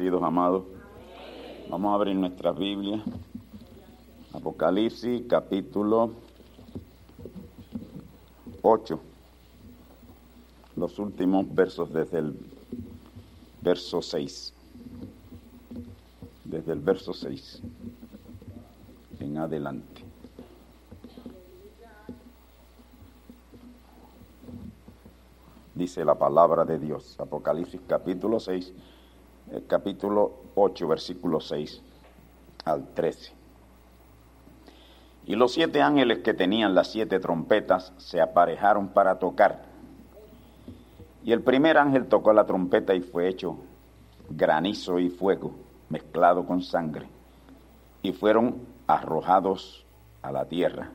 Amados. Vamos a abrir nuestra Biblia. Apocalipsis capítulo 8. Los últimos versos desde el verso 6. Desde el verso 6 en adelante. Dice la palabra de Dios. Apocalipsis capítulo 6 capítulo 8, versículo 6 al 13. Y los siete ángeles que tenían las siete trompetas se aparejaron para tocar. Y el primer ángel tocó la trompeta y fue hecho granizo y fuego mezclado con sangre. Y fueron arrojados a la tierra.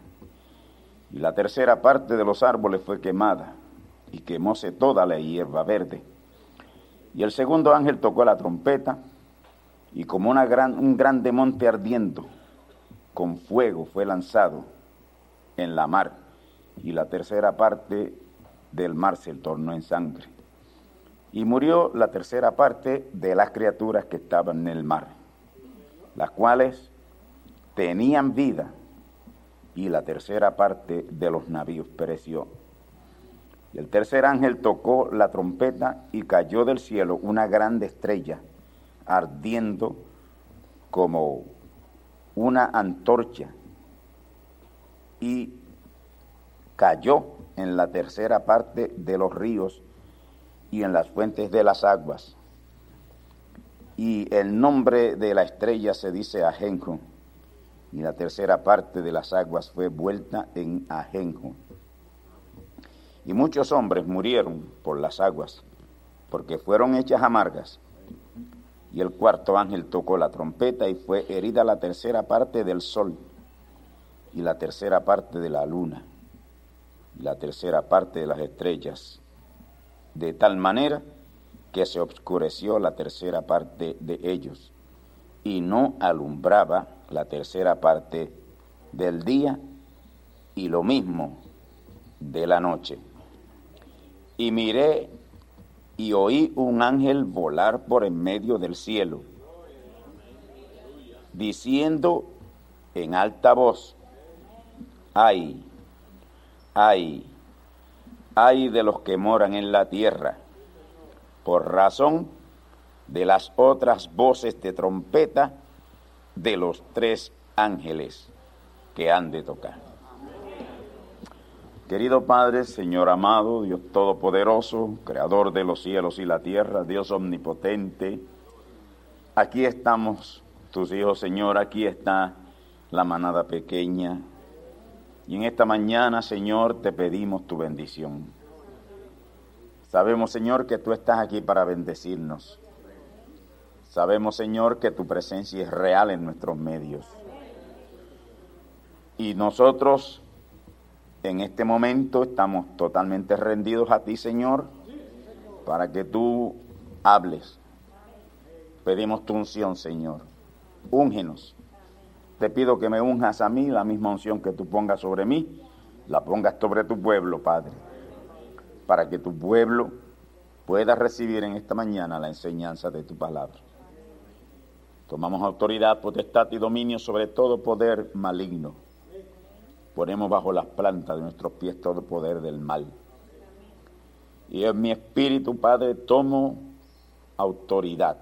Y la tercera parte de los árboles fue quemada y quemóse toda la hierba verde y el segundo ángel tocó la trompeta y como una gran, un grande monte ardiendo con fuego fue lanzado en la mar y la tercera parte del mar se tornó en sangre. Y murió la tercera parte de las criaturas que estaban en el mar, las cuales tenían vida y la tercera parte de los navíos pereció. Y el tercer ángel tocó la trompeta y cayó del cielo una grande estrella, ardiendo como una antorcha, y cayó en la tercera parte de los ríos y en las fuentes de las aguas. Y el nombre de la estrella se dice Ajenjo, y la tercera parte de las aguas fue vuelta en Ajenjo y muchos hombres murieron por las aguas, porque fueron hechas amargas. Y el cuarto ángel tocó la trompeta y fue herida la tercera parte del sol y la tercera parte de la luna y la tercera parte de las estrellas, de tal manera que se obscureció la tercera parte de ellos y no alumbraba la tercera parte del día y lo mismo de la noche. Y miré y oí un ángel volar por en medio del cielo, diciendo en alta voz, ay, ay, ay de los que moran en la tierra, por razón de las otras voces de trompeta de los tres ángeles que han de tocar. Querido Padre, Señor amado, Dios Todopoderoso, Creador de los cielos y la tierra, Dios Omnipotente, aquí estamos, tus hijos, Señor, aquí está la manada pequeña. Y en esta mañana, Señor, te pedimos tu bendición. Sabemos, Señor, que tú estás aquí para bendecirnos. Sabemos, Señor, que tu presencia es real en nuestros medios. Y nosotros en este momento estamos totalmente rendidos a ti, Señor, para que tú hables. Pedimos tu unción, Señor. Úngenos. Te pido que me unjas a mí, la misma unción que tú pongas sobre mí, la pongas sobre tu pueblo, Padre, para que tu pueblo pueda recibir en esta mañana la enseñanza de tu palabra. Tomamos autoridad, potestad y dominio sobre todo poder maligno. Ponemos bajo las plantas de nuestros pies todo poder del mal. Y en mi espíritu, Padre, tomo autoridad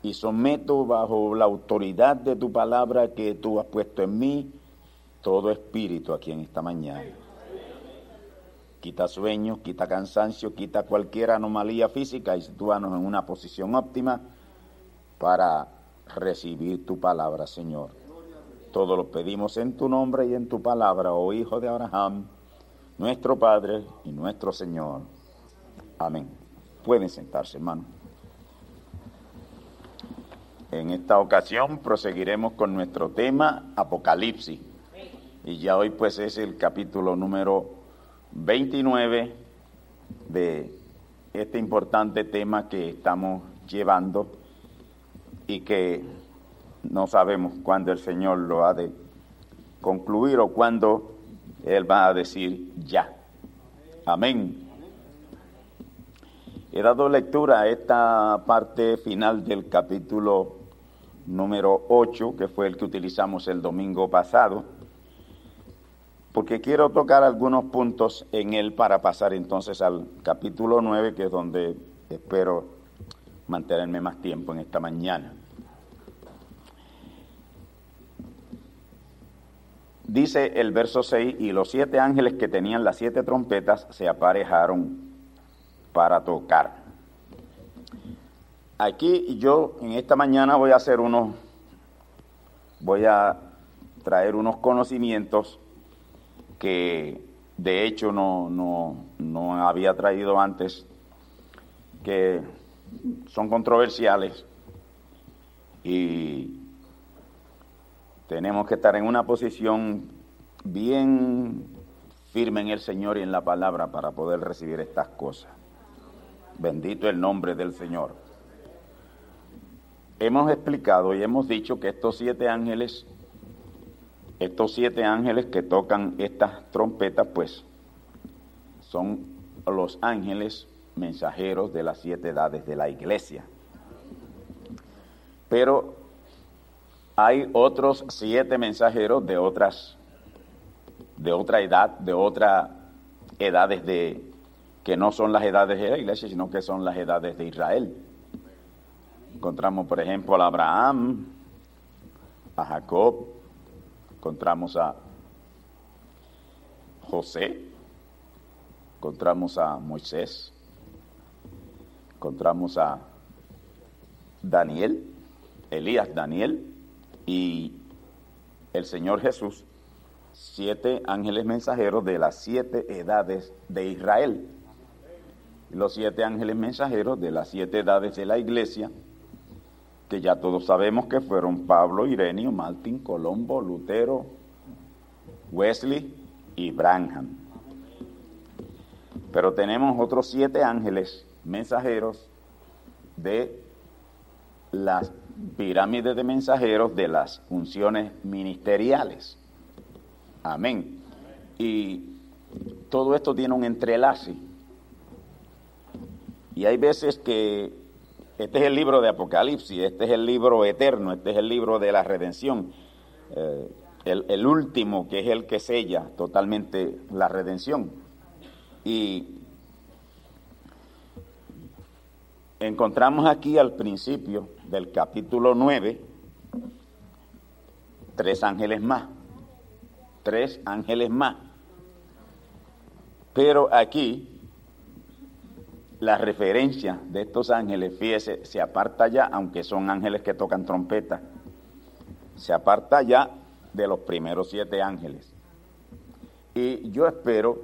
y someto bajo la autoridad de tu palabra que tú has puesto en mí todo espíritu aquí en esta mañana. Quita sueño, quita cansancio, quita cualquier anomalía física y sitúanos en una posición óptima para recibir tu palabra, Señor. Todo lo pedimos en tu nombre y en tu palabra, oh Hijo de Abraham, nuestro Padre y nuestro Señor. Amén. Pueden sentarse, hermano. En esta ocasión proseguiremos con nuestro tema Apocalipsis. Y ya hoy pues es el capítulo número 29 de este importante tema que estamos llevando y que no sabemos cuándo el Señor lo ha de concluir o cuándo Él va a decir ya. Amén. He dado lectura a esta parte final del capítulo número 8, que fue el que utilizamos el domingo pasado, porque quiero tocar algunos puntos en él para pasar entonces al capítulo 9, que es donde espero mantenerme más tiempo en esta mañana. Dice el verso 6, y los siete ángeles que tenían las siete trompetas se aparejaron para tocar. Aquí yo en esta mañana voy a hacer unos, voy a traer unos conocimientos que de hecho no, no, no había traído antes, que son controversiales y tenemos que estar en una posición bien firme en el Señor y en la palabra para poder recibir estas cosas. Bendito el nombre del Señor. Hemos explicado y hemos dicho que estos siete ángeles, estos siete ángeles que tocan estas trompetas, pues son los ángeles mensajeros de las siete edades de la iglesia. Pero hay otros siete mensajeros de otras, de otra edad, de otras edades de, que no son las edades de la iglesia, sino que son las edades de Israel. Encontramos, por ejemplo, a Abraham, a Jacob, encontramos a José, encontramos a Moisés, encontramos a Daniel, Elías Daniel, y el Señor Jesús, siete ángeles mensajeros de las siete edades de Israel. Los siete ángeles mensajeros de las siete edades de la iglesia, que ya todos sabemos que fueron Pablo, Irenio, Martín, Colombo, Lutero, Wesley y Branham. Pero tenemos otros siete ángeles mensajeros de las pirámide de mensajeros de las funciones ministeriales. Amén. Y todo esto tiene un entrelace. Y hay veces que este es el libro de Apocalipsis, este es el libro eterno, este es el libro de la redención, eh, el, el último que es el que sella totalmente la redención. Y encontramos aquí al principio del capítulo 9 tres ángeles más, tres ángeles más. Pero aquí la referencia de estos ángeles, fíjese, se aparta ya, aunque son ángeles que tocan trompeta, se aparta ya de los primeros siete ángeles. Y yo espero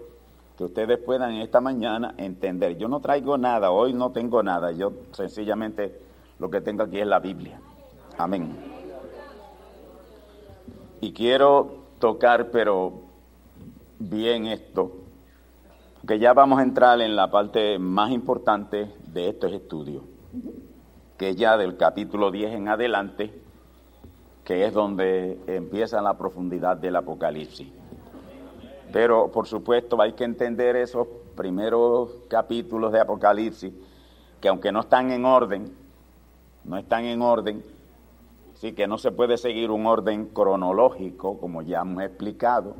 que ustedes puedan esta mañana entender. Yo no traigo nada, hoy no tengo nada, yo sencillamente lo que tengo aquí es la Biblia. Amén. Y quiero tocar, pero bien esto, que ya vamos a entrar en la parte más importante de estos estudios, que es ya del capítulo 10 en adelante, que es donde empieza la profundidad del Apocalipsis. Pero por supuesto hay que entender esos primeros capítulos de Apocalipsis, que aunque no están en orden, no están en orden, sí que no se puede seguir un orden cronológico, como ya hemos explicado.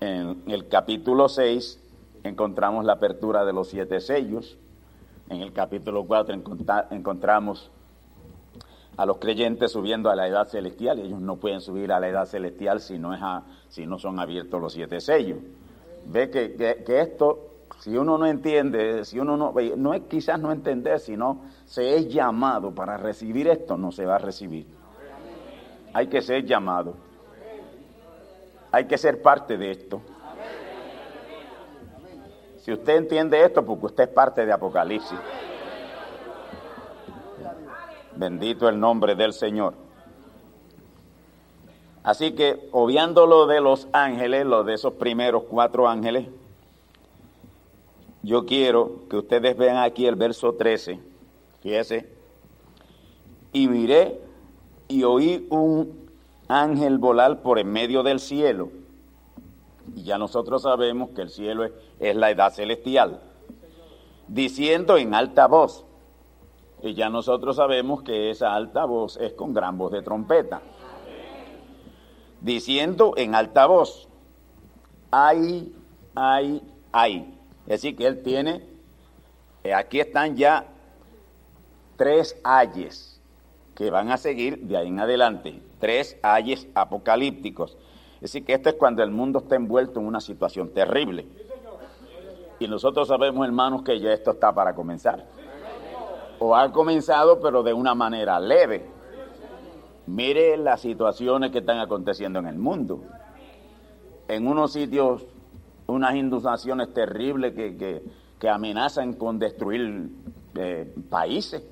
En el capítulo 6 encontramos la apertura de los siete sellos, en el capítulo 4 encontramos a los creyentes subiendo a la edad celestial. Ellos no pueden subir a la edad celestial si no, es si no son abiertos los siete sellos. Ve que, que, esto, si uno no entiende, si uno no, no es quizás no entender, sino se es llamado para recibir esto, no se va a recibir. Hay que ser llamado. Hay que ser parte de esto. Si usted entiende esto, porque usted es parte de Apocalipsis. Bendito el nombre del Señor. Así que, obviando lo de los ángeles, lo de esos primeros cuatro ángeles, yo quiero que ustedes vean aquí el verso 13. Fíjese. Y miré y oí un ángel volar por en medio del cielo. Y ya nosotros sabemos que el cielo es, es la edad celestial. Diciendo en alta voz, y ya nosotros sabemos que esa alta voz es con gran voz de trompeta. Diciendo en alta voz, ay, ay, ay. Es decir, que él tiene, eh, aquí están ya tres ayes que van a seguir de ahí en adelante, tres ayes apocalípticos. Es decir, que esto es cuando el mundo está envuelto en una situación terrible. Y nosotros sabemos, hermanos, que ya esto está para comenzar o ha comenzado pero de una manera leve. Mire las situaciones que están aconteciendo en el mundo. En unos sitios, unas inundaciones terribles que, que, amenazan con destruir eh, países.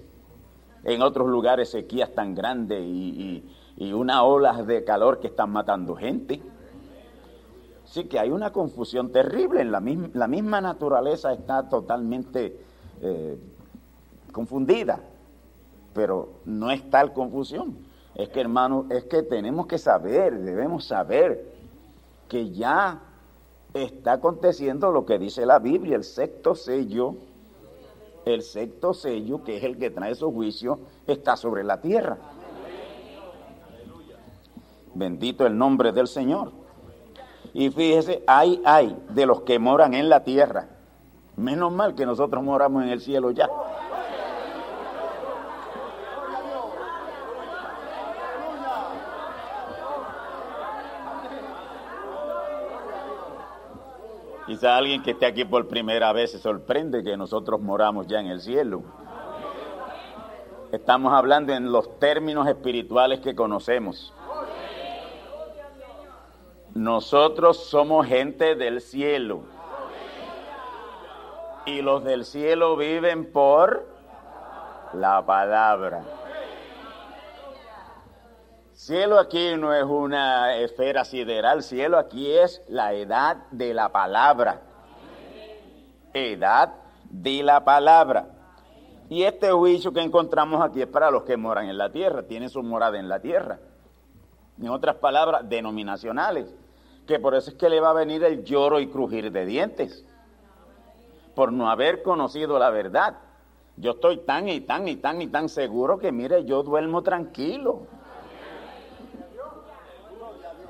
En otros lugares sequías tan grandes y, y, unas olas de calor que están matando gente. Sí que hay una confusión terrible, la, misma, la misma naturaleza está totalmente eh, confundida, pero no es tal confusión. Es que, hermano, es que tenemos que saber, debemos saber que ya está aconteciendo lo que dice la Biblia, el sexto sello, el sexto sello, que es el que trae su juicio, está sobre la tierra. Bendito el nombre del Señor. Y fíjese, hay, hay de los que moran en la tierra. Menos mal que nosotros moramos en el cielo ya. Alguien que esté aquí por primera vez se sorprende que nosotros moramos ya en el cielo. Estamos hablando en los términos espirituales que conocemos. Nosotros somos gente del cielo. Y los del cielo viven por la palabra. Cielo aquí no es una esfera sideral, cielo aquí es la edad de la palabra. Edad de la palabra. Y este juicio que encontramos aquí es para los que moran en la tierra, tienen su morada en la tierra. En otras palabras, denominacionales, que por eso es que le va a venir el lloro y crujir de dientes, por no haber conocido la verdad. Yo estoy tan y tan y tan y tan seguro que, mire, yo duermo tranquilo.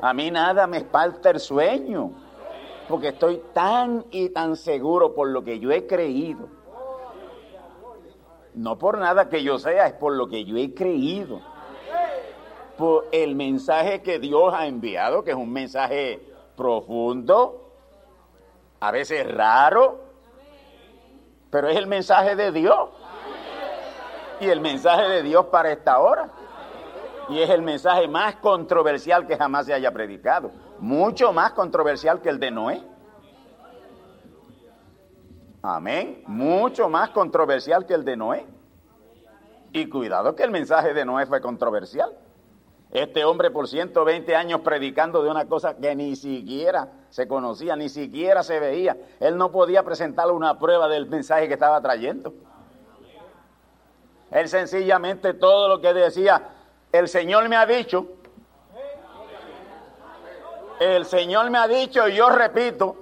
A mí nada me falta el sueño, porque estoy tan y tan seguro por lo que yo he creído. No por nada que yo sea, es por lo que yo he creído. Por el mensaje que Dios ha enviado, que es un mensaje profundo, a veces raro, pero es el mensaje de Dios. Y el mensaje de Dios para esta hora. Y es el mensaje más controversial que jamás se haya predicado. Mucho más controversial que el de Noé. Amén. Mucho más controversial que el de Noé. Y cuidado que el mensaje de Noé fue controversial. Este hombre por 120 años predicando de una cosa que ni siquiera se conocía, ni siquiera se veía. Él no podía presentarle una prueba del mensaje que estaba trayendo. Él sencillamente todo lo que decía, el Señor me ha dicho, el Señor me ha dicho y yo repito,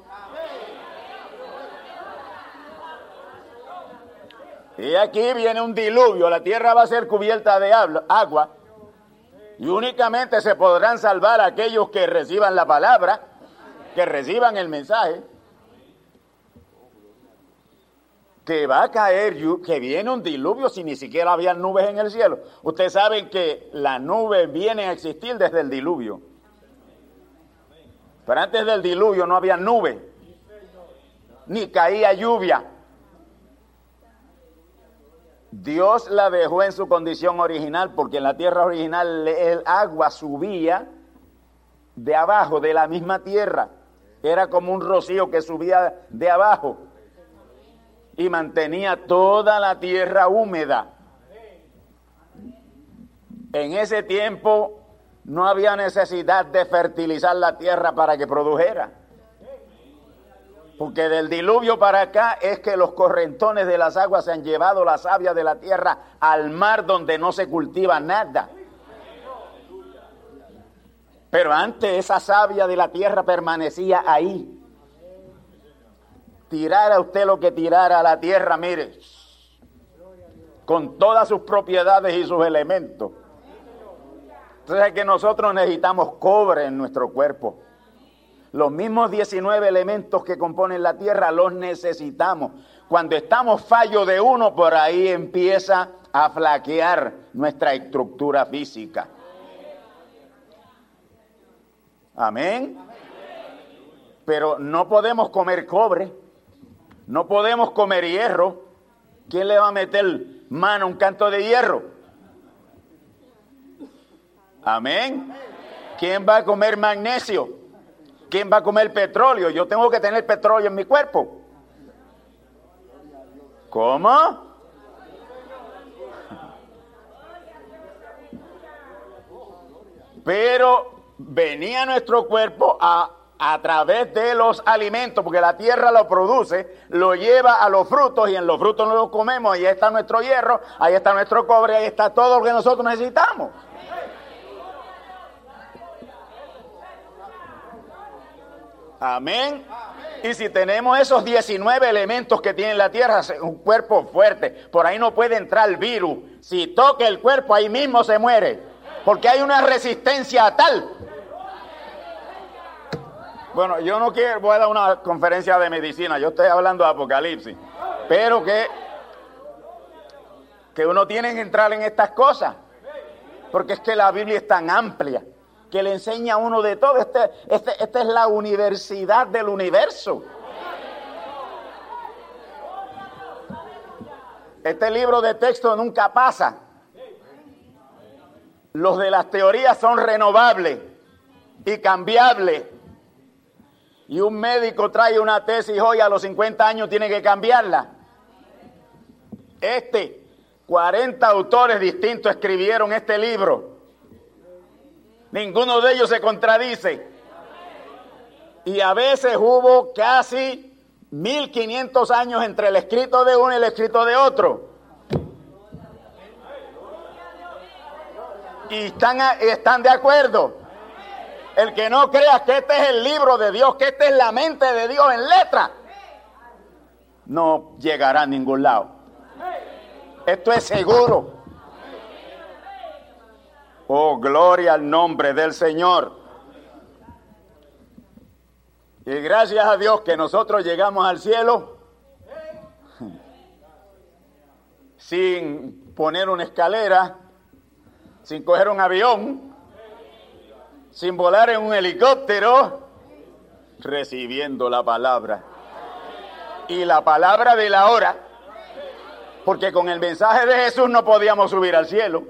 Y aquí viene un diluvio, la tierra va a ser cubierta de agua. Y únicamente se podrán salvar aquellos que reciban la palabra, que reciban el mensaje, que va a caer, que viene un diluvio si ni siquiera había nubes en el cielo. Ustedes saben que la nube viene a existir desde el diluvio. Pero antes del diluvio no había nube, ni caía lluvia. Dios la dejó en su condición original porque en la tierra original el agua subía de abajo, de la misma tierra. Era como un rocío que subía de abajo y mantenía toda la tierra húmeda. En ese tiempo no había necesidad de fertilizar la tierra para que produjera. Porque del diluvio para acá es que los correntones de las aguas se han llevado la savia de la tierra al mar donde no se cultiva nada. Pero antes esa savia de la tierra permanecía ahí. Tirara usted lo que tirara a la tierra, mire, con todas sus propiedades y sus elementos. Entonces es que nosotros necesitamos cobre en nuestro cuerpo. Los mismos 19 elementos que componen la tierra los necesitamos. Cuando estamos fallo de uno, por ahí empieza a flaquear nuestra estructura física. Amén. Pero no podemos comer cobre, no podemos comer hierro. ¿Quién le va a meter mano a un canto de hierro? Amén. ¿Quién va a comer magnesio? ¿Quién va a comer petróleo? Yo tengo que tener petróleo en mi cuerpo. ¿Cómo? Pero venía nuestro cuerpo a, a través de los alimentos, porque la tierra lo produce, lo lleva a los frutos y en los frutos no los comemos, ahí está nuestro hierro, ahí está nuestro cobre, ahí está todo lo que nosotros necesitamos. Amén. Y si tenemos esos 19 elementos que tiene la tierra, un cuerpo fuerte, por ahí no puede entrar el virus. Si toca el cuerpo, ahí mismo se muere. Porque hay una resistencia tal. Bueno, yo no quiero, voy a dar una conferencia de medicina, yo estoy hablando de Apocalipsis. Pero que, que uno tiene que entrar en estas cosas. Porque es que la Biblia es tan amplia que le enseña a uno de todo. Este, este, esta es la universidad del universo. Este libro de texto nunca pasa. Los de las teorías son renovables y cambiables. Y un médico trae una tesis hoy a los 50 años tiene que cambiarla. Este, 40 autores distintos escribieron este libro. Ninguno de ellos se contradice. Y a veces hubo casi 1500 años entre el escrito de uno y el escrito de otro. Y están, están de acuerdo. El que no crea que este es el libro de Dios, que esta es la mente de Dios en letra, no llegará a ningún lado. Esto es seguro. Oh, gloria al nombre del Señor. Y gracias a Dios que nosotros llegamos al cielo sin poner una escalera, sin coger un avión, sin volar en un helicóptero, recibiendo la palabra. Y la palabra de la hora, porque con el mensaje de Jesús no podíamos subir al cielo.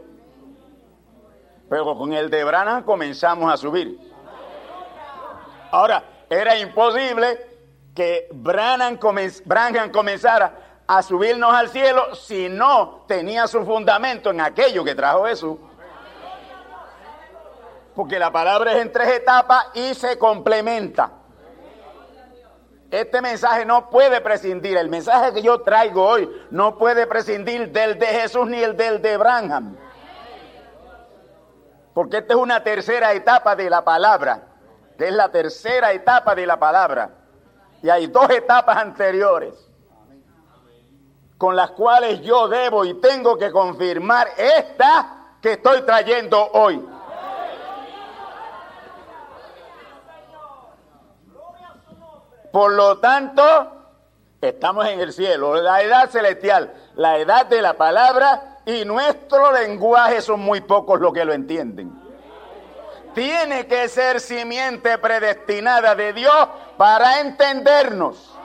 Pero con el de Branham comenzamos a subir. Ahora, era imposible que Branham, comenzara a subirnos al cielo si no tenía su fundamento en aquello que trajo Jesús. Porque la palabra es en tres etapas y se complementa. Este mensaje no puede prescindir, el mensaje que yo traigo hoy no puede prescindir del de Jesús ni el del de Branham. Porque esta es una tercera etapa de la palabra, que es la tercera etapa de la palabra. Y hay dos etapas anteriores con las cuales yo debo y tengo que confirmar esta que estoy trayendo hoy. Por lo tanto, estamos en el cielo, la edad celestial, la edad de la palabra y nuestro lenguaje son muy pocos los que lo entienden. Tiene que ser simiente predestinada de Dios para entendernos.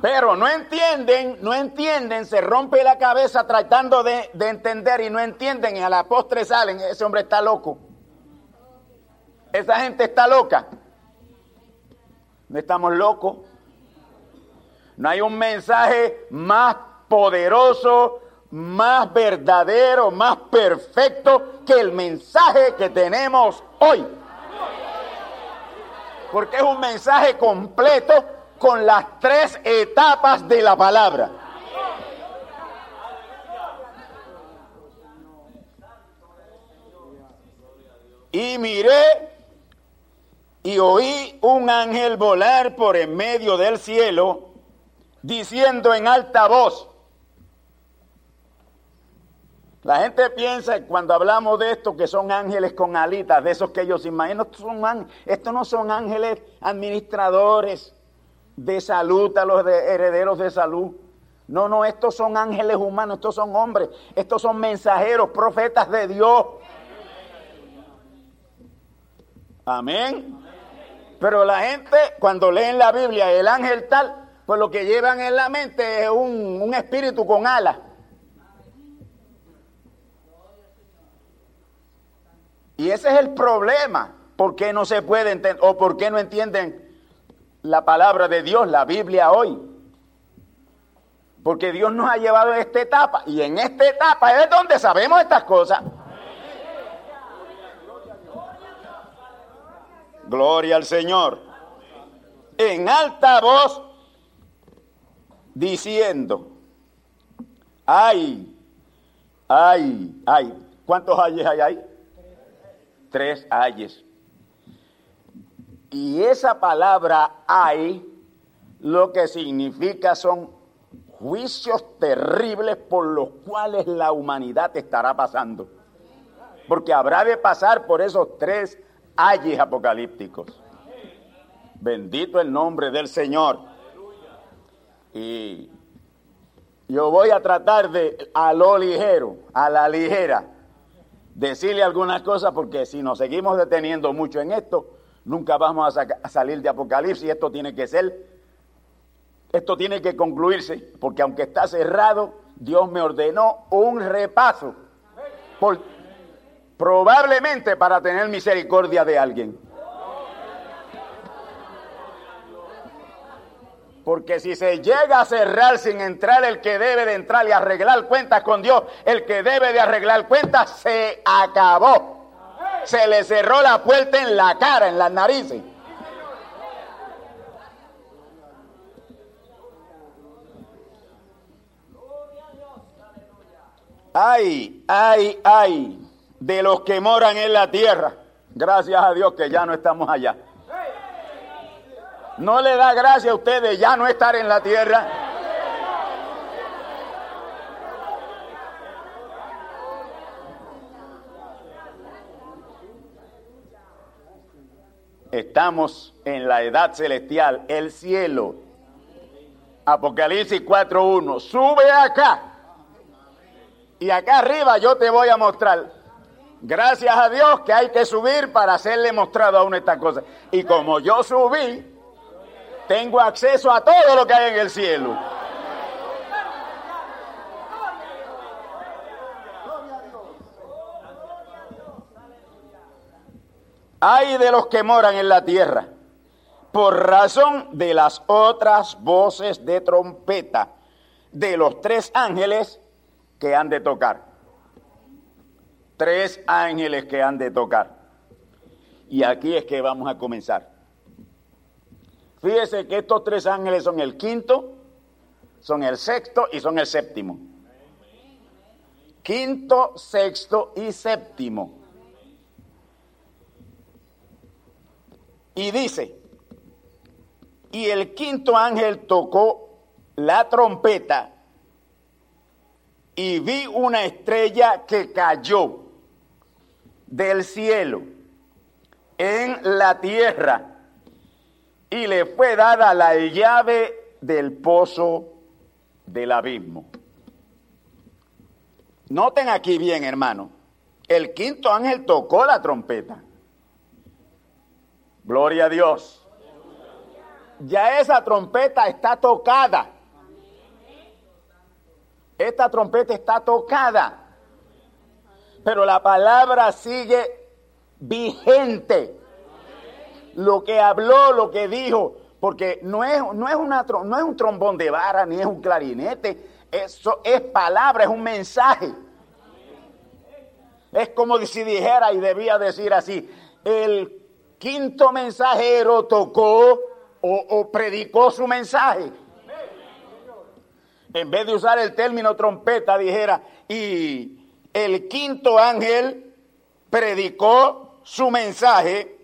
Pero no entienden, no entienden, se rompe la cabeza tratando de, entender y no entienden y a la postre salen, ese hombre está loco. Esa gente está loca. No estamos locos. No hay un mensaje más poderoso, más verdadero, más perfecto que el mensaje que tenemos hoy. Porque es un mensaje completo con las tres etapas de la palabra. Y miré y oí un ángel volar por en medio del cielo, diciendo en alta voz, la gente piensa cuando hablamos de esto que son ángeles con alitas, de esos que ellos imaginan. Estos, no son ángeles administradores de salud a los herederos de salud. No, no, estos son ángeles humanos, estos son hombres, estos son mensajeros, profetas de Dios. Amén. Pero la gente, cuando leen la Biblia, el ángel tal, pues lo que llevan en la mente es un, espíritu con alas. Y ese es el problema. ¿Por qué no se puede entender o por qué no entienden la palabra de Dios, la Biblia hoy? Porque Dios nos ha llevado a esta etapa y en esta etapa es donde sabemos estas cosas. Gloria al Señor. En alta voz diciendo, ay, ay, ay. ¿Cuántos ayes hay ahí? Tres ayes. Y esa palabra hay, lo que significa son juicios terribles por los cuales la humanidad estará pasando. Porque habrá de pasar por esos tres ayes apocalípticos. Bendito el nombre del Señor. Y yo voy a tratar de, a lo ligero, a la ligera, decirle algunas cosas porque si nos seguimos deteniendo mucho en esto, nunca vamos a, a salir de Apocalipsis. Esto tiene que ser, esto tiene que concluirse, porque aunque está cerrado, Dios me ordenó un repaso. Por, probablemente para tener misericordia de alguien. Porque si se llega a cerrar sin entrar el que debe de entrar y arreglar cuentas con Dios, el que debe de arreglar cuentas se acabó. Se le cerró la puerta en la cara, en las narices. Ay, ay, ay de los que moran en la tierra. Gracias a Dios que ya no estamos allá. No le da gracia a ustedes ya no estar en la tierra. Estamos en la edad celestial, el cielo. Apocalipsis 4.1. Sube acá. Y acá arriba yo te voy a mostrar Gracias a Dios que hay que subir para hacerle mostrado a uno estas cosas. Y como yo subí, tengo acceso a todo lo que hay en el cielo. hay de los que moran en la tierra, por razón de las otras voces de trompeta de los tres ángeles que han de tocar. Tres ángeles que han de tocar. Y aquí es que vamos a comenzar. Fíjese que estos tres ángeles son el quinto, son el sexto y son el séptimo. Quinto, sexto y séptimo. Y dice, y el quinto ángel tocó la trompeta y vi una estrella que cayó del cielo en la tierra y le fue dada la llave del pozo del abismo. Noten aquí bien, hermano, el quinto ángel tocó la trompeta. Gloria a Dios. Ya esa trompeta está tocada. Esta trompeta está tocada. Pero la palabra sigue vigente. Lo que habló, lo que dijo, porque no es, no es, no es un trombón de vara ni es un clarinete, eso es palabra, es un mensaje. Es como si dijera y debía decir así, el quinto mensajero tocó o, predicó su mensaje. En vez de usar el término trompeta, dijera, y el quinto ángel predicó su mensaje.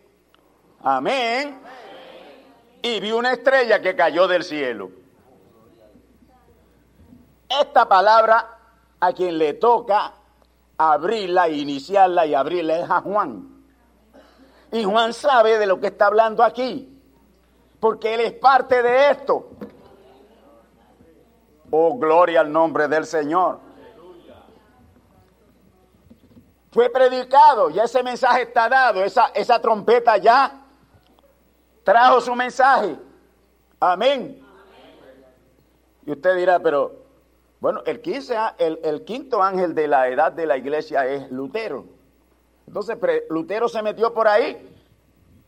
Amén. Y vio una estrella que cayó del cielo. Esta palabra a quien le toca abrirla, iniciarla y abrirla es a Juan. Y Juan sabe de lo que está hablando aquí, porque él es parte de esto. Oh, gloria al nombre del Señor. Fue predicado, ya ese mensaje está dado, esa, esa trompeta ya trajo su mensaje. Amén. Y usted dirá, pero bueno, el, el, quinto ángel de la edad de la iglesia es Lutero. Entonces, Lutero se metió por ahí.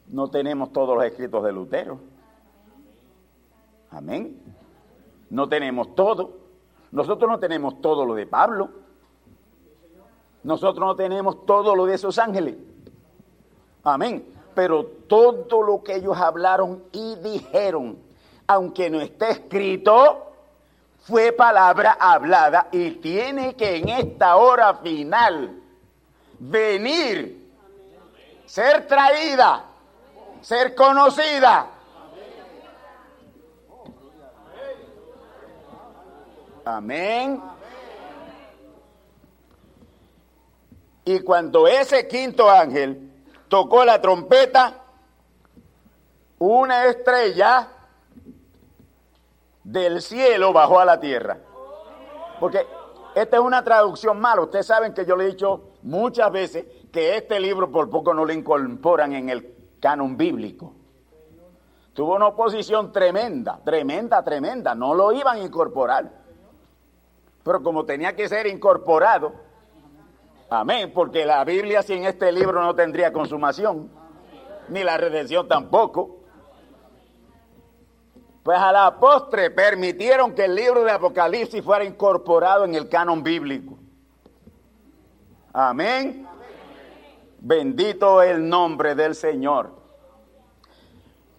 No tenemos todos los escritos de Lutero. Amén. No tenemos todo. Nosotros no tenemos todo lo de Pablo. Nosotros no tenemos todo lo de esos ángeles. Amén. Pero todo lo que ellos hablaron y dijeron, aunque no esté escrito, fue palabra hablada y tiene que en esta hora final venir, ser traída, ser conocida. Amén. Y cuando ese quinto ángel tocó la trompeta, una estrella del cielo bajó a la tierra. Porque esta es una traducción mala. Ustedes saben que yo le he dicho muchas veces que este libro por poco no lo incorporan en el canon bíblico. Tuvo una oposición tremenda, tremenda, tremenda. No lo iban a incorporar. Pero como tenía que ser incorporado, amén, porque la Biblia sin este libro no tendría consumación, ni la redención tampoco. Pues a la postre permitieron que el libro de Apocalipsis fuera incorporado en el canon bíblico. Amén. Bendito el nombre del Señor.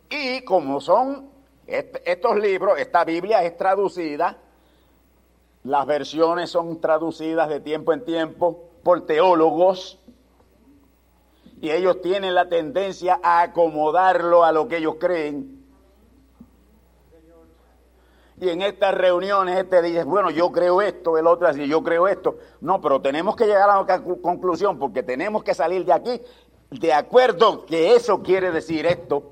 Y como son estos libros, esta Biblia es traducida, las versiones son traducidas de tiempo en tiempo por teólogos y ellos tienen la tendencia a acomodarlo a lo que ellos creen y en estas reuniones este dice, bueno, yo creo esto, el otro dice, yo creo esto. No, pero tenemos que llegar a una conclusión porque tenemos que salir de aquí de acuerdo que eso quiere decir esto.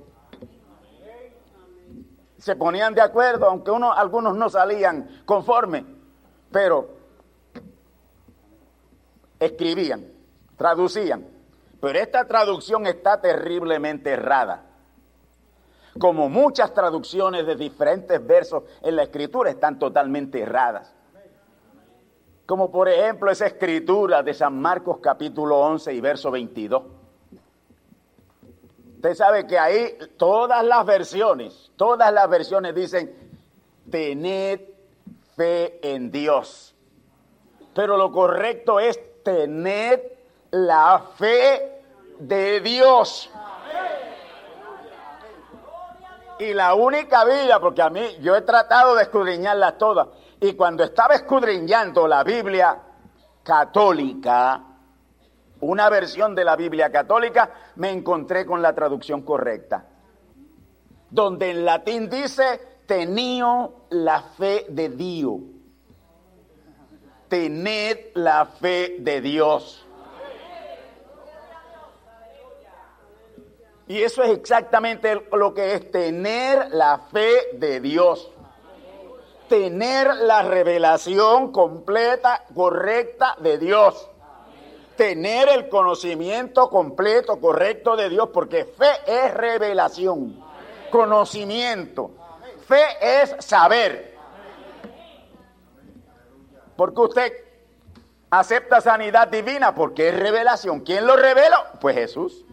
Se ponían de acuerdo, aunque uno, algunos no salían conforme, pero escribían, traducían. Pero esta traducción está terriblemente errada como muchas traducciones de diferentes versos en la escritura están totalmente erradas. Como por ejemplo esa escritura de San Marcos capítulo 11 y verso 22. Usted sabe que ahí todas las versiones, todas las versiones dicen, tened fe en Dios. Pero lo correcto es tened la fe de Dios. Y la única Biblia, porque a mí yo he tratado de escudriñarlas todas, y cuando estaba escudriñando la Biblia católica, una versión de la Biblia católica, me encontré con la traducción correcta, donde en latín dice, tenía la fe de Dios. Tened la fe de Dios. Y eso es exactamente lo que es tener la fe de Dios. Tener la revelación completa, correcta de Dios tener el conocimiento completo, correcto de Dios, porque fe es revelación, conocimiento. Fe es saber. Porque usted acepta sanidad divina porque es revelación. ¿Quién lo reveló? Pues Jesús.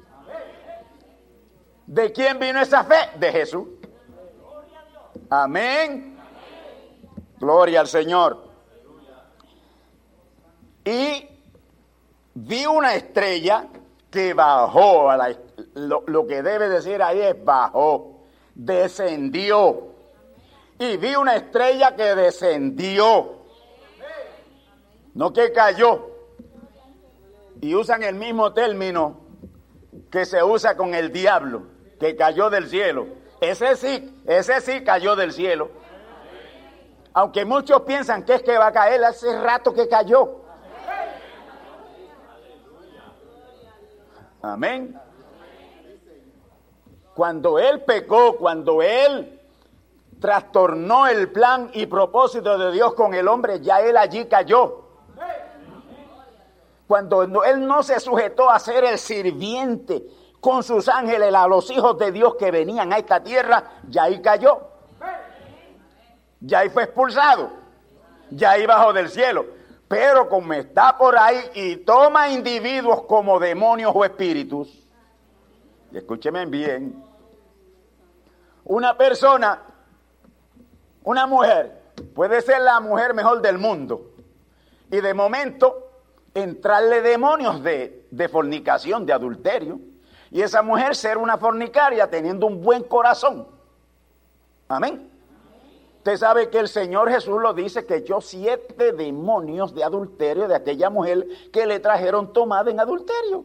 ¿De quién vino esa fe? De Jesús. Amén. Gloria al Señor. Y vi una estrella que bajó, a la, lo, que debe decir ahí es bajó, descendió. Y vi una estrella que descendió, no que cayó. Y usan el mismo término que se usa con el diablo, que cayó del cielo. Ese sí, ese sí cayó del cielo. Aunque muchos piensan que es que va a caer hace rato que cayó. Amén. Cuando él pecó, cuando él trastornó el plan y propósito de Dios con el hombre, ya él allí cayó. Cuando él no se sujetó a ser el sirviente con sus ángeles a los hijos de Dios que venían a esta tierra, ya ahí cayó. Ya ahí fue expulsado. Ya ahí bajó del cielo. Pero como está por ahí y toma individuos como demonios o espíritus, y escúcheme bien, una persona, una mujer, puede ser la mujer mejor del mundo, y de momento entrarle demonios de, de fornicación, de adulterio, y esa mujer ser una fornicaria teniendo un buen corazón. Amén. Usted sabe que el Señor Jesús lo dice que echó siete demonios de adulterio de aquella mujer que le trajeron tomada en adulterio.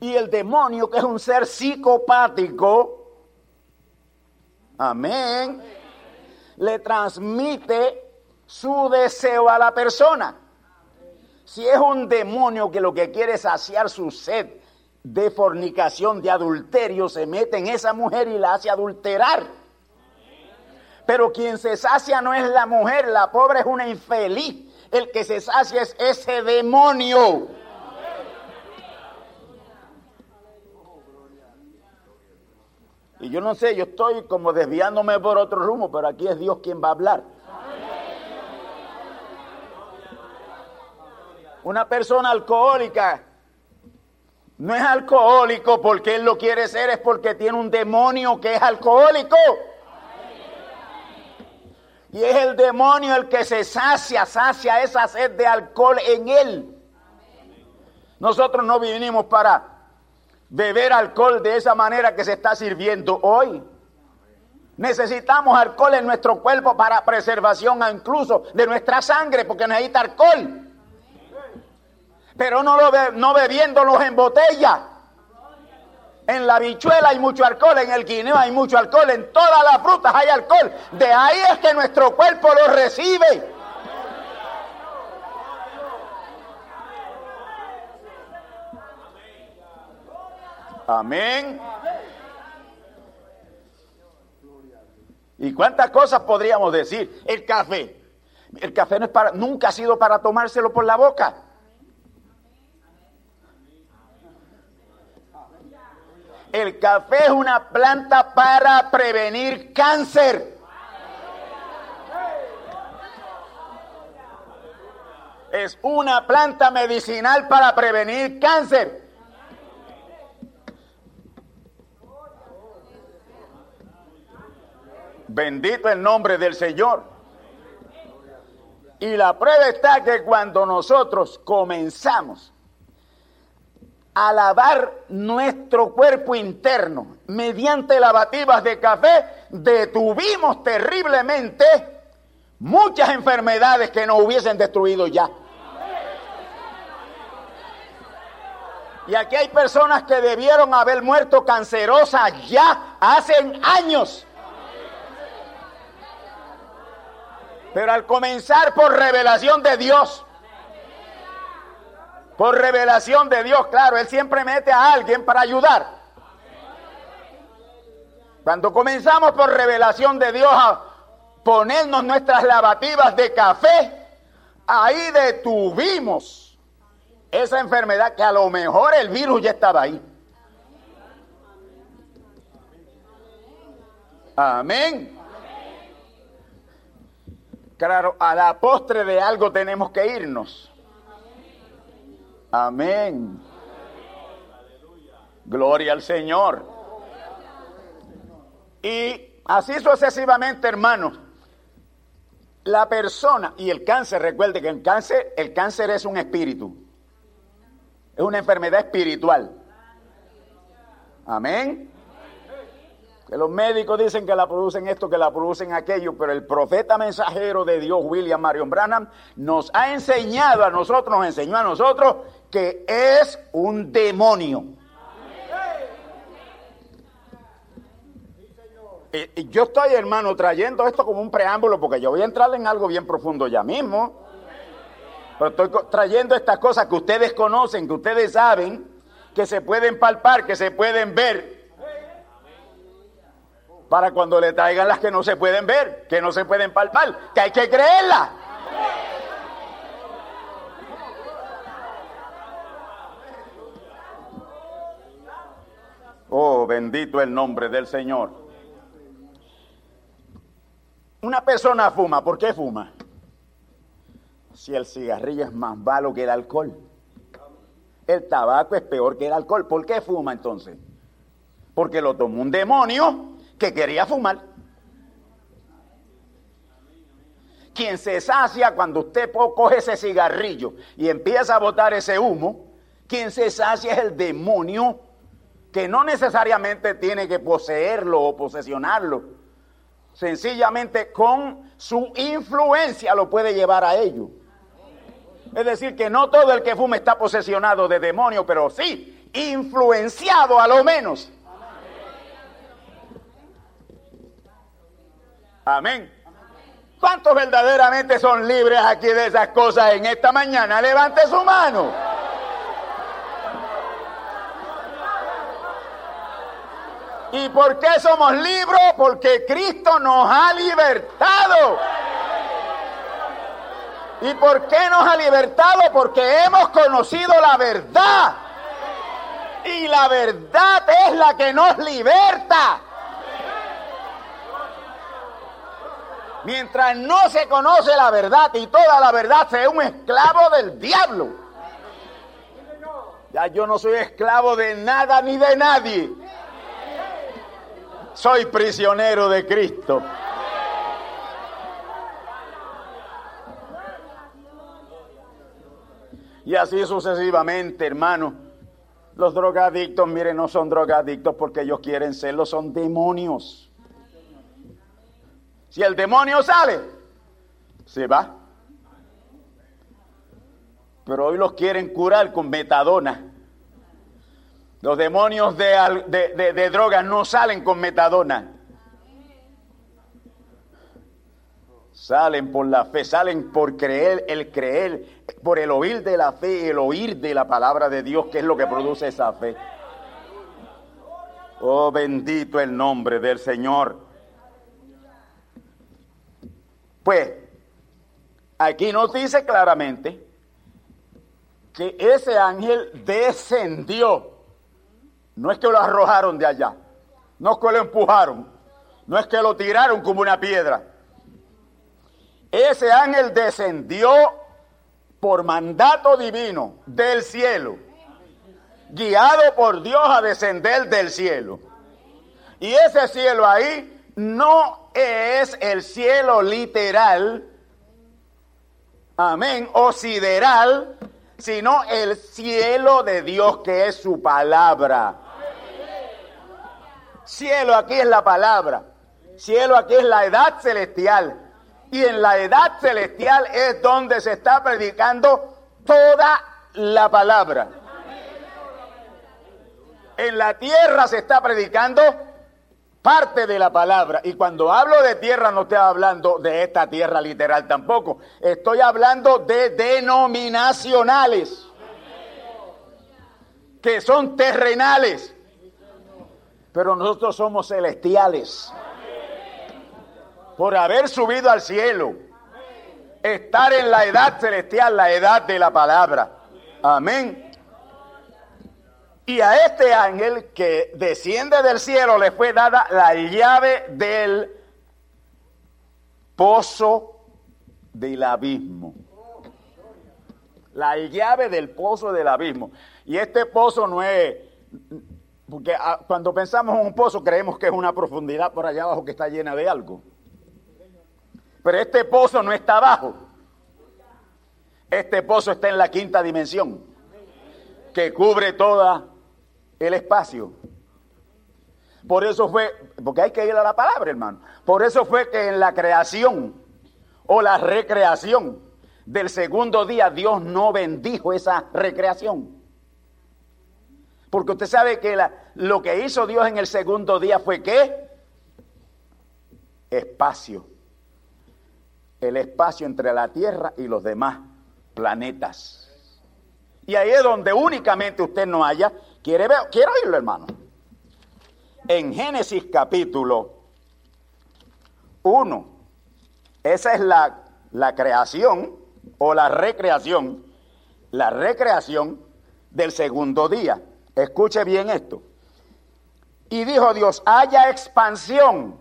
Y el demonio, que es un ser psicopático, amén, le transmite su deseo a la persona. Si es un demonio que lo que quiere es saciar su sed de fornicación, de adulterio, se mete en esa mujer y la hace adulterar. Pero quien se sacia no es la mujer, la pobre es una infeliz. El que se sacia es ese demonio. Y yo no sé, yo estoy como desviándome por otro rumbo, pero aquí es Dios quien va a hablar. Una persona alcohólica no es alcohólico porque él lo quiere ser, es porque tiene un demonio que es alcohólico. Y es el demonio el que se sacia, sacia esa sed de alcohol en él. Nosotros no vinimos para beber alcohol de esa manera que se está sirviendo hoy. Necesitamos alcohol en nuestro cuerpo para preservación incluso de nuestra sangre, porque necesita alcohol. Pero no, lo no bebiéndolos en botella. En la bichuela hay mucho alcohol, en el guineo hay mucho alcohol, en todas las frutas hay alcohol. De ahí es que nuestro cuerpo lo recibe. Amén. ¿Y cuántas cosas podríamos decir? El café. El café no es para, nunca ha sido para tomárselo por la boca. El café es una planta para prevenir cáncer. Es una planta medicinal para prevenir cáncer. Bendito el nombre del Señor. Y la prueba está que cuando nosotros comenzamos a lavar nuestro cuerpo interno mediante lavativas de café, detuvimos terriblemente muchas enfermedades que nos hubiesen destruido ya. Y aquí hay personas que debieron haber muerto cancerosas ya hace años. Pero al comenzar por revelación de Dios, por revelación de Dios, claro, Él siempre mete a alguien para ayudar. Cuando comenzamos por revelación de Dios a ponernos nuestras lavativas de café, ahí detuvimos esa enfermedad que a lo mejor el virus ya estaba ahí. Amén. Claro, a la postre de algo tenemos que irnos. Amén. Gloria al Señor. Y así sucesivamente, hermanos. La persona y el cáncer, recuerde que el cáncer, el cáncer es un espíritu. Es una enfermedad espiritual. Amén. Que los médicos dicen que la producen esto, que la producen aquello, pero el profeta mensajero de Dios, William Marion Branham, nos ha enseñado a nosotros, nos enseñó a nosotros que es un demonio. Y, yo estoy, hermano, trayendo esto como un preámbulo, porque yo voy a entrar en algo bien profundo ya mismo. Pero estoy trayendo estas cosas que ustedes conocen, que ustedes saben, que se pueden palpar, que se pueden ver, para cuando le traigan las que no se pueden ver, que no se pueden palpar, que hay que creerlas. Oh, bendito el nombre del Señor. Una persona fuma, ¿por qué fuma? Si el cigarrillo es más malo que el alcohol. El tabaco es peor que el alcohol. ¿Por qué fuma entonces? Porque lo tomó un demonio que quería fumar. Quien se sacia cuando usted coge ese cigarrillo y empieza a botar ese humo, quien se sacia es el demonio que no necesariamente tiene que poseerlo o posesionarlo. Sencillamente con su influencia lo puede llevar a ello. Es decir, que no todo el que fuma está posesionado de demonio, pero sí influenciado a lo menos. Amén. ¿Cuántos verdaderamente son libres aquí de esas cosas en esta mañana? Levante su mano. ¿Y por qué somos libres? Porque Cristo nos ha libertado. ¿Y por qué nos ha libertado? Porque hemos conocido la verdad. Y la verdad es la que nos liberta. Mientras no se conoce la verdad y toda la verdad sea un esclavo del diablo. Ya yo no soy esclavo de nada ni de nadie. Soy prisionero de Cristo. Y así sucesivamente, hermano. Los drogadictos, miren, no son drogadictos porque ellos quieren serlo, son demonios. Si el demonio sale, se va. Pero hoy los quieren curar con metadona. Los demonios de, drogas no salen con metadona. Salen por la fe, salen por creer, el creer, por el oír de la fe, el oír de la palabra de Dios, que es lo que produce esa fe. Oh, bendito el nombre del Señor. Pues aquí nos dice claramente que ese ángel descendió. No es que lo arrojaron de allá, no es que lo empujaron, no es que lo tiraron como una piedra. Ese ángel descendió por mandato divino del cielo, guiado por Dios a descender del cielo. Y ese cielo ahí no es el cielo literal, amén, o sideral, sino el cielo de Dios que es su palabra. Cielo aquí es la palabra, cielo aquí es la edad celestial. Y en la edad celestial es donde se está predicando toda la palabra. En la tierra se está predicando parte de la palabra. Y cuando hablo de tierra no estoy hablando de esta tierra literal tampoco. Estoy hablando de denominacionales, que son terrenales. Pero nosotros somos celestiales. Por haber subido al cielo. Estar en la edad celestial, la edad de la palabra. Amén. Y a este ángel que desciende del cielo le fue dada la llave del pozo del abismo. La llave del pozo del abismo. Y este pozo no es, porque ah, cuando pensamos en un pozo creemos que es una profundidad por allá abajo que está llena de algo. Pero este pozo no está abajo. Este pozo está en la quinta dimensión, que cubre toda el espacio. Por eso fue, porque hay que ir a la palabra, hermano. Por eso fue que en la creación o la recreación del segundo día Dios no bendijo esa recreación. Porque usted sabe que lo que hizo Dios en el segundo día fue qué? Espacio. El espacio entre la Tierra y los demás planetas. Y ahí es donde únicamente usted no haya ¿Quiere, oírlo, hermano? En Génesis capítulo 1, esa es la, creación o la recreación, la recreación del segundo día. Escuche bien esto. Y dijo Dios, haya expansión,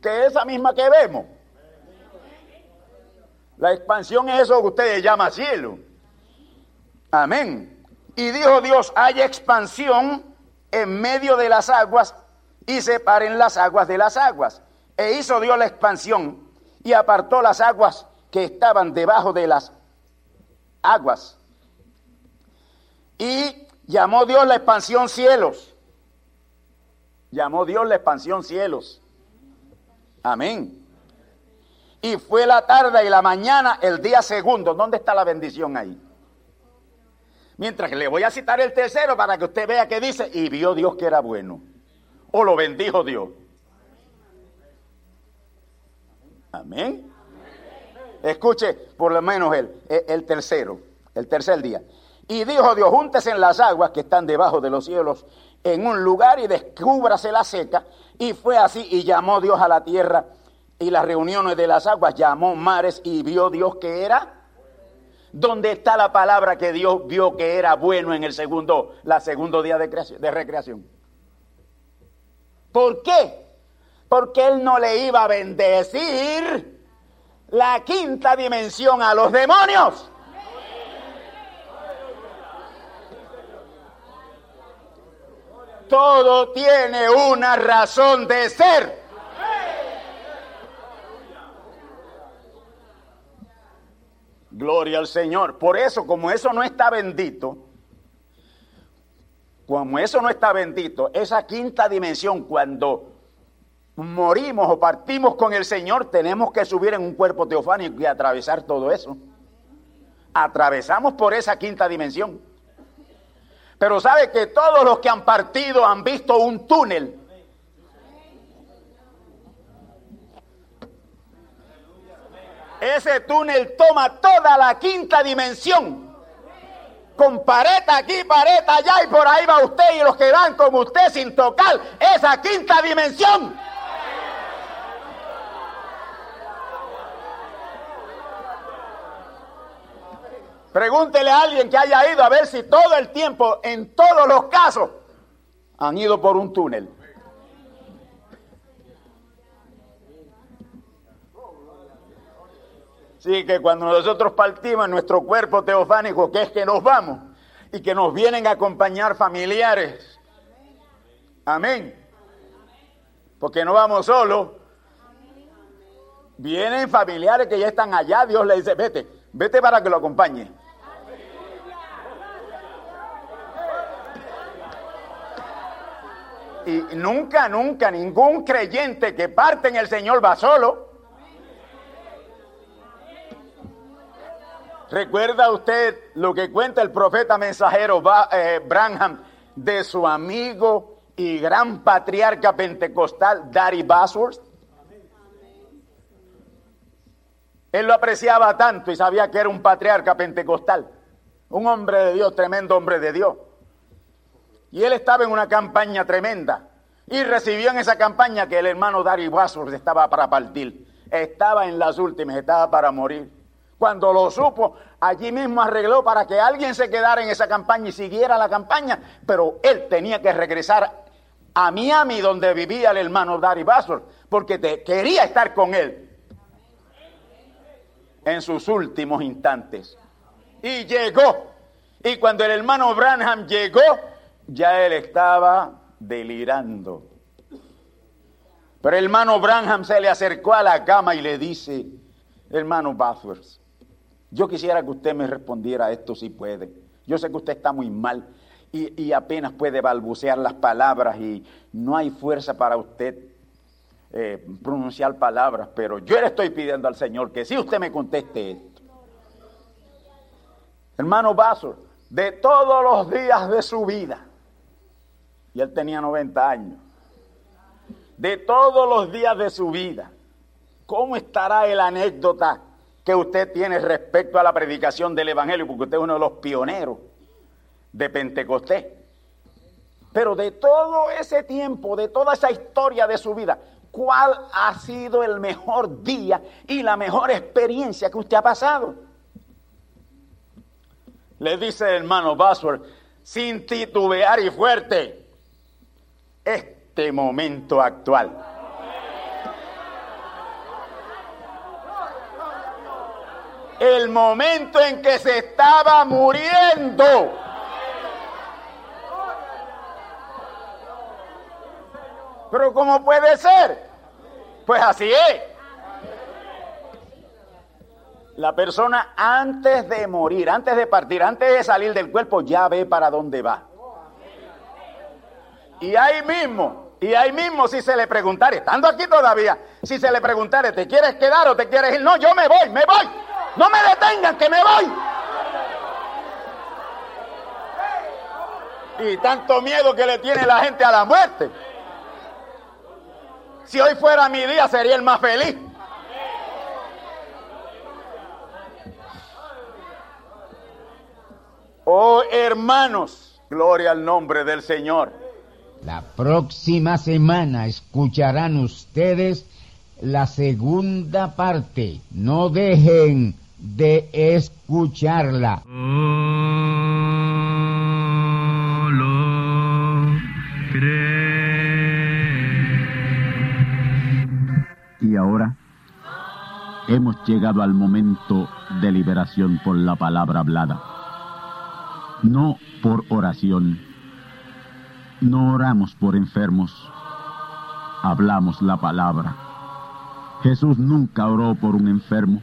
que es esa misma que vemos. La expansión es eso que ustedes llaman cielo. Amén. Y dijo Dios, haya expansión en medio de las aguas y separen las aguas de las aguas. E hizo Dios la expansión y apartó las aguas que estaban debajo de las aguas. Y llamó Dios la expansión cielos. Llamó Dios la expansión cielos. Amén. Y fue la tarde y la mañana el día segundo. ¿Dónde está la bendición ahí? Mientras que le voy a citar el tercero para que usted vea que dice, y vio Dios que era bueno. O lo bendijo Dios. Amén. Escuche por lo menos el, el tercero, el tercer día. Y dijo Dios, júntese en las aguas que están debajo de los cielos en un lugar y descúbrase la seca. Y fue así y llamó Dios a la tierra y las reuniones de las aguas llamó mares y vio Dios que era ¿Dónde está la palabra que Dios vio que era bueno en el segundo, la segundo día de, de recreación? ¿Por qué? Porque Él no le iba a bendecir la quinta dimensión a los demonios. Todo tiene una razón de ser. Gloria al Señor. Por eso, como eso no está bendito, como eso no está bendito, esa quinta dimensión, cuando morimos o partimos con el Señor, tenemos que subir en un cuerpo teofánico y atravesar todo eso. Atravesamos por esa quinta dimensión. Pero sabe que todos los que han partido han visto un túnel Ese túnel toma toda la quinta dimensión. Con pared aquí, pared allá y por ahí va usted y los que van con usted sin tocar esa quinta dimensión. Pregúntele a alguien que haya ido a ver si todo el tiempo, en todos los casos, han ido por un túnel. Sí, que cuando nosotros partimos nuestro cuerpo teofánico, que es que nos vamos y que nos vienen a acompañar familiares. Amén. Porque no vamos solos. Vienen familiares que ya están allá, Dios le dice, vete, vete para que lo acompañe. Y nunca, nunca ningún creyente que parte en el Señor va solo. ¿Recuerda usted lo que cuenta el profeta mensajero eh, Branham de su amigo y gran patriarca pentecostal Daddy Basworth? Él lo apreciaba tanto y sabía que era un patriarca pentecostal, un hombre de Dios, tremendo hombre de Dios. Y él estaba en una campaña tremenda y recibió en esa campaña que el hermano Daddy Basworth estaba para partir, estaba en las últimas, estaba para morir. Cuando lo supo, allí mismo arregló para que alguien se quedara en esa campaña y siguiera la campaña, pero él tenía que regresar a Miami, donde vivía el hermano Dari Basor, porque quería estar con él en sus últimos instantes. Y llegó. Y cuando el hermano Branham llegó, ya él estaba delirando. Pero el hermano Branham se le acercó a la cama y le dice, hermano Bathurst, yo quisiera que usted me respondiera esto si puede. Yo sé que usted está muy mal y, apenas puede balbucear las palabras y no hay fuerza para usted eh, pronunciar palabras, pero yo le estoy pidiendo al Señor que si usted me conteste esto. Hermano Vaso, de todos los días de su vida, y él tenía 90 años, de todos los días de su vida, ¿cómo estará el anécdota que usted tiene respecto a la predicación del Evangelio, porque usted es uno de los pioneros de Pentecostés. Pero de todo ese tiempo, de toda esa historia de su vida, ¿cuál ha sido el mejor día y la mejor experiencia que usted ha pasado? Le dice el hermano Bosworth, sin titubear y fuerte, este momento actual. El momento en que se estaba muriendo. Pero ¿cómo puede ser? Pues así es. La persona antes de morir, antes de partir, antes de salir del cuerpo, ya ve para dónde va. Y ahí mismo, y ahí mismo si se le preguntare, estando aquí todavía, si se le preguntare, ¿te quieres quedar o te quieres ir? No, yo me voy, me voy. No me detengan, que me voy. Y tanto miedo que le tiene la gente a la muerte. Si hoy fuera mi día, sería el más feliz. Oh hermanos, gloria al nombre del Señor. La próxima semana escucharán ustedes la segunda parte. No dejen de escucharla. Y ahora hemos llegado al momento de liberación por la palabra hablada. No por oración. No oramos por enfermos. Hablamos la palabra. Jesús nunca oró por un enfermo.